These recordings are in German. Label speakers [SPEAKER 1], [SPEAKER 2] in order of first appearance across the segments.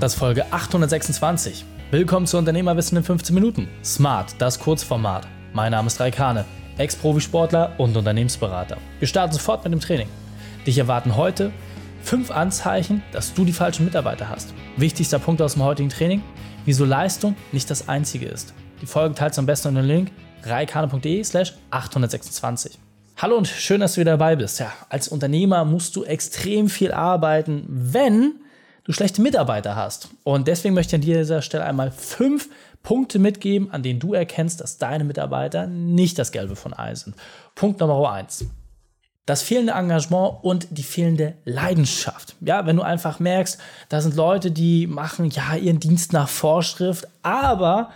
[SPEAKER 1] Das ist Folge 826. Willkommen zu Unternehmerwissen in 15 Minuten. Smart, das Kurzformat. Mein Name ist Raikane, Ex-Profisportler und Unternehmensberater. Wir starten sofort mit dem Training. Dich erwarten heute fünf Anzeichen, dass du die falschen Mitarbeiter hast. Wichtigster Punkt aus dem heutigen Training, wieso Leistung nicht das einzige ist. Die Folge teilst du am besten in den Link reikane.de slash 826. Hallo und schön, dass du wieder dabei bist. Ja, als Unternehmer musst du extrem viel arbeiten, wenn du schlechte Mitarbeiter hast. Und deswegen möchte ich an dieser Stelle einmal fünf Punkte mitgeben, an denen du erkennst, dass deine Mitarbeiter nicht das Gelbe von Ei sind. Punkt Nummer eins. Das fehlende Engagement und die fehlende Leidenschaft. Ja, wenn du einfach merkst, da sind Leute, die machen ja ihren Dienst nach Vorschrift, aber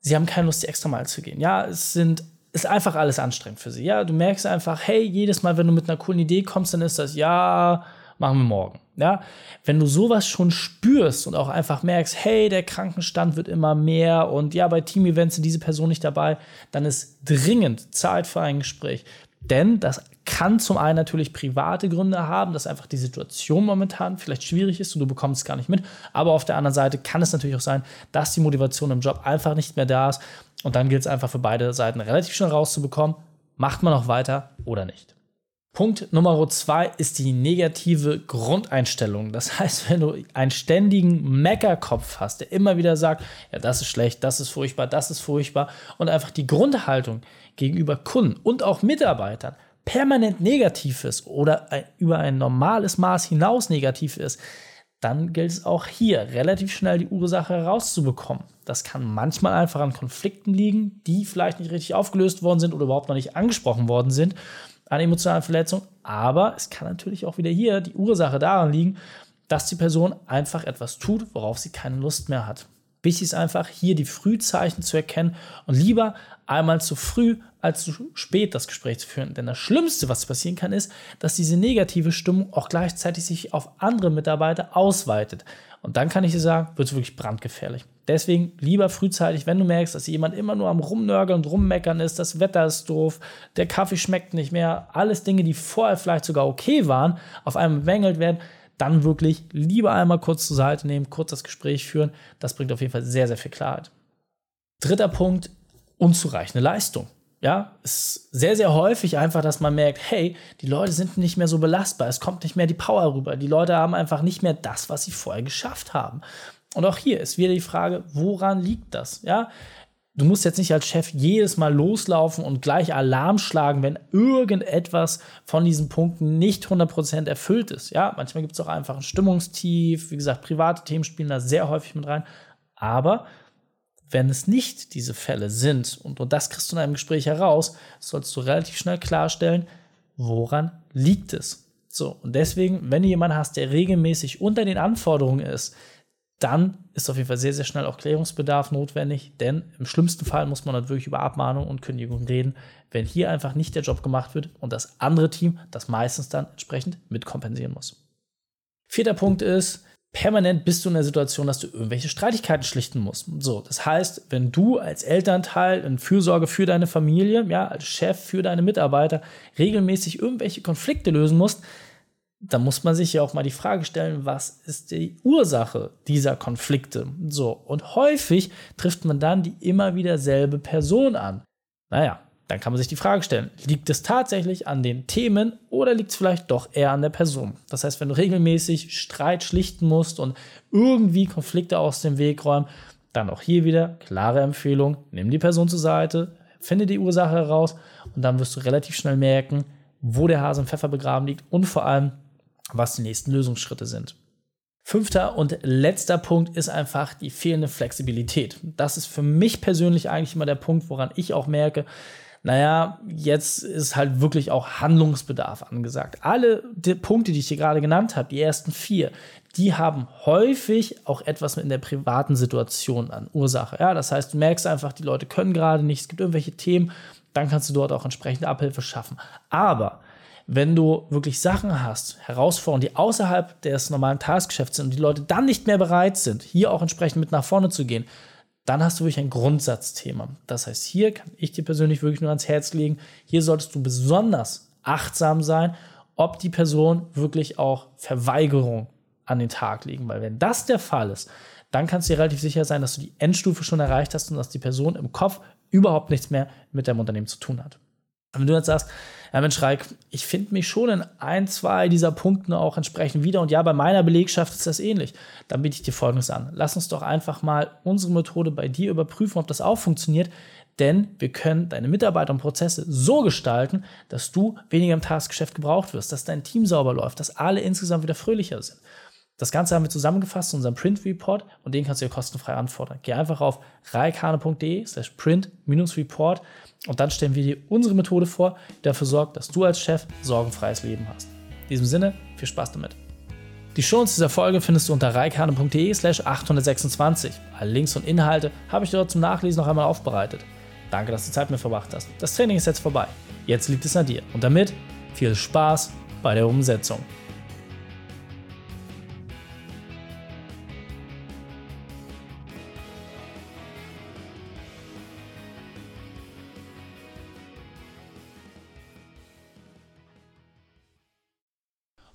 [SPEAKER 1] sie haben keine Lust, die extra Mal zu gehen. Ja, es sind ist einfach alles anstrengend für sie. Ja, du merkst einfach, hey, jedes Mal, wenn du mit einer coolen Idee kommst, dann ist das, ja, machen wir morgen. Ja, wenn du sowas schon spürst und auch einfach merkst, hey, der Krankenstand wird immer mehr und ja, bei Team-Events sind diese Person nicht dabei, dann ist dringend Zeit für ein Gespräch. Denn das kann zum einen natürlich private Gründe haben, dass einfach die Situation momentan vielleicht schwierig ist und du bekommst es gar nicht mit. Aber auf der anderen Seite kann es natürlich auch sein, dass die Motivation im Job einfach nicht mehr da ist. Und dann gilt es einfach für beide Seiten relativ schnell rauszubekommen, macht man noch weiter oder nicht. Punkt Nummer zwei ist die negative Grundeinstellung. Das heißt, wenn du einen ständigen Meckerkopf hast, der immer wieder sagt, ja, das ist schlecht, das ist furchtbar, das ist furchtbar und einfach die Grundhaltung gegenüber Kunden und auch Mitarbeitern permanent negativ ist oder über ein normales Maß hinaus negativ ist, dann gilt es auch hier relativ schnell die Ursache herauszubekommen. Das kann manchmal einfach an Konflikten liegen, die vielleicht nicht richtig aufgelöst worden sind oder überhaupt noch nicht angesprochen worden sind an emotionalen Verletzungen. Aber es kann natürlich auch wieder hier die Ursache daran liegen, dass die Person einfach etwas tut, worauf sie keine Lust mehr hat. Wichtig ist einfach, hier die Frühzeichen zu erkennen und lieber einmal zu früh als zu spät das Gespräch zu führen. Denn das Schlimmste, was passieren kann, ist, dass diese negative Stimmung auch gleichzeitig sich auf andere Mitarbeiter ausweitet. Und dann kann ich dir sagen, wird es wirklich brandgefährlich. Deswegen lieber frühzeitig, wenn du merkst, dass jemand immer nur am Rumnörgeln und Rummeckern ist, das Wetter ist doof, der Kaffee schmeckt nicht mehr, alles Dinge, die vorher vielleicht sogar okay waren, auf einmal bemängelt werden, dann wirklich lieber einmal kurz zur Seite nehmen, kurz das Gespräch führen. Das bringt auf jeden Fall sehr, sehr viel Klarheit. Dritter Punkt, unzureichende Leistung. Ja, ist sehr, sehr häufig einfach, dass man merkt, hey, die Leute sind nicht mehr so belastbar, es kommt nicht mehr die Power rüber, die Leute haben einfach nicht mehr das, was sie vorher geschafft haben. Und auch hier ist wieder die Frage, woran liegt das? Ja, du musst jetzt nicht als Chef jedes Mal loslaufen und gleich Alarm schlagen, wenn irgendetwas von diesen Punkten nicht 100% erfüllt ist. Ja, manchmal gibt es auch einfach ein Stimmungstief. Wie gesagt, private Themen spielen da sehr häufig mit rein. Aber wenn es nicht diese Fälle sind, und, und das kriegst du in einem Gespräch heraus, sollst du relativ schnell klarstellen, woran liegt es. So, und deswegen, wenn du jemanden hast, der regelmäßig unter den Anforderungen ist, dann ist auf jeden Fall sehr, sehr schnell auch Klärungsbedarf notwendig, denn im schlimmsten Fall muss man dann wirklich über Abmahnung und Kündigung reden, wenn hier einfach nicht der Job gemacht wird und das andere Team das meistens dann entsprechend mitkompensieren muss. Vierter Punkt ist, permanent bist du in der Situation, dass du irgendwelche Streitigkeiten schlichten musst. So, das heißt, wenn du als Elternteil in Fürsorge für deine Familie, ja, als Chef für deine Mitarbeiter regelmäßig irgendwelche Konflikte lösen musst, da muss man sich ja auch mal die Frage stellen, was ist die Ursache dieser Konflikte? So, und häufig trifft man dann die immer wieder selbe Person an. Naja, dann kann man sich die Frage stellen, liegt es tatsächlich an den Themen oder liegt es vielleicht doch eher an der Person? Das heißt, wenn du regelmäßig Streit schlichten musst und irgendwie Konflikte aus dem Weg räumen, dann auch hier wieder klare Empfehlung, nimm die Person zur Seite, finde die Ursache heraus und dann wirst du relativ schnell merken, wo der Hase im Pfeffer begraben liegt und vor allem, was die nächsten Lösungsschritte sind. Fünfter und letzter Punkt ist einfach die fehlende Flexibilität. Das ist für mich persönlich eigentlich immer der Punkt, woran ich auch merke, naja, jetzt ist halt wirklich auch Handlungsbedarf angesagt. Alle die Punkte, die ich hier gerade genannt habe, die ersten vier, die haben häufig auch etwas mit der privaten Situation an Ursache. Ja, das heißt, du merkst einfach, die Leute können gerade nicht, es gibt irgendwelche Themen, dann kannst du dort auch entsprechende Abhilfe schaffen. Aber wenn du wirklich Sachen hast, Herausforderungen, die außerhalb des normalen Tagesgeschäfts sind und die Leute dann nicht mehr bereit sind, hier auch entsprechend mit nach vorne zu gehen, dann hast du wirklich ein Grundsatzthema. Das heißt, hier kann ich dir persönlich wirklich nur ans Herz legen, hier solltest du besonders achtsam sein, ob die Person wirklich auch Verweigerung an den Tag legen, weil wenn das der Fall ist, dann kannst du dir relativ sicher sein, dass du die Endstufe schon erreicht hast und dass die Person im Kopf überhaupt nichts mehr mit deinem Unternehmen zu tun hat. Wenn du jetzt sagst, ja Mensch, Reik, ich finde mich schon in ein, zwei dieser Punkten auch entsprechend wieder und ja, bei meiner Belegschaft ist das ähnlich, dann biete ich dir Folgendes an. Lass uns doch einfach mal unsere Methode bei dir überprüfen, ob das auch funktioniert, denn wir können deine Mitarbeiter und Prozesse so gestalten, dass du weniger im Tagesgeschäft gebraucht wirst, dass dein Team sauber läuft, dass alle insgesamt wieder fröhlicher sind. Das Ganze haben wir zusammengefasst in unserem Print Report und den kannst du dir kostenfrei anfordern. Geh einfach auf reikane.de slash print-report und dann stellen wir dir unsere Methode vor, die dafür sorgt, dass du als Chef sorgenfreies Leben hast. In diesem Sinne, viel Spaß damit. Die Shownotes dieser Folge findest du unter reikane.de slash 826. Alle Links und Inhalte habe ich dort zum Nachlesen noch einmal aufbereitet. Danke, dass du Zeit mit verbracht hast. Das Training ist jetzt vorbei. Jetzt liegt es an dir. Und damit viel Spaß bei der Umsetzung.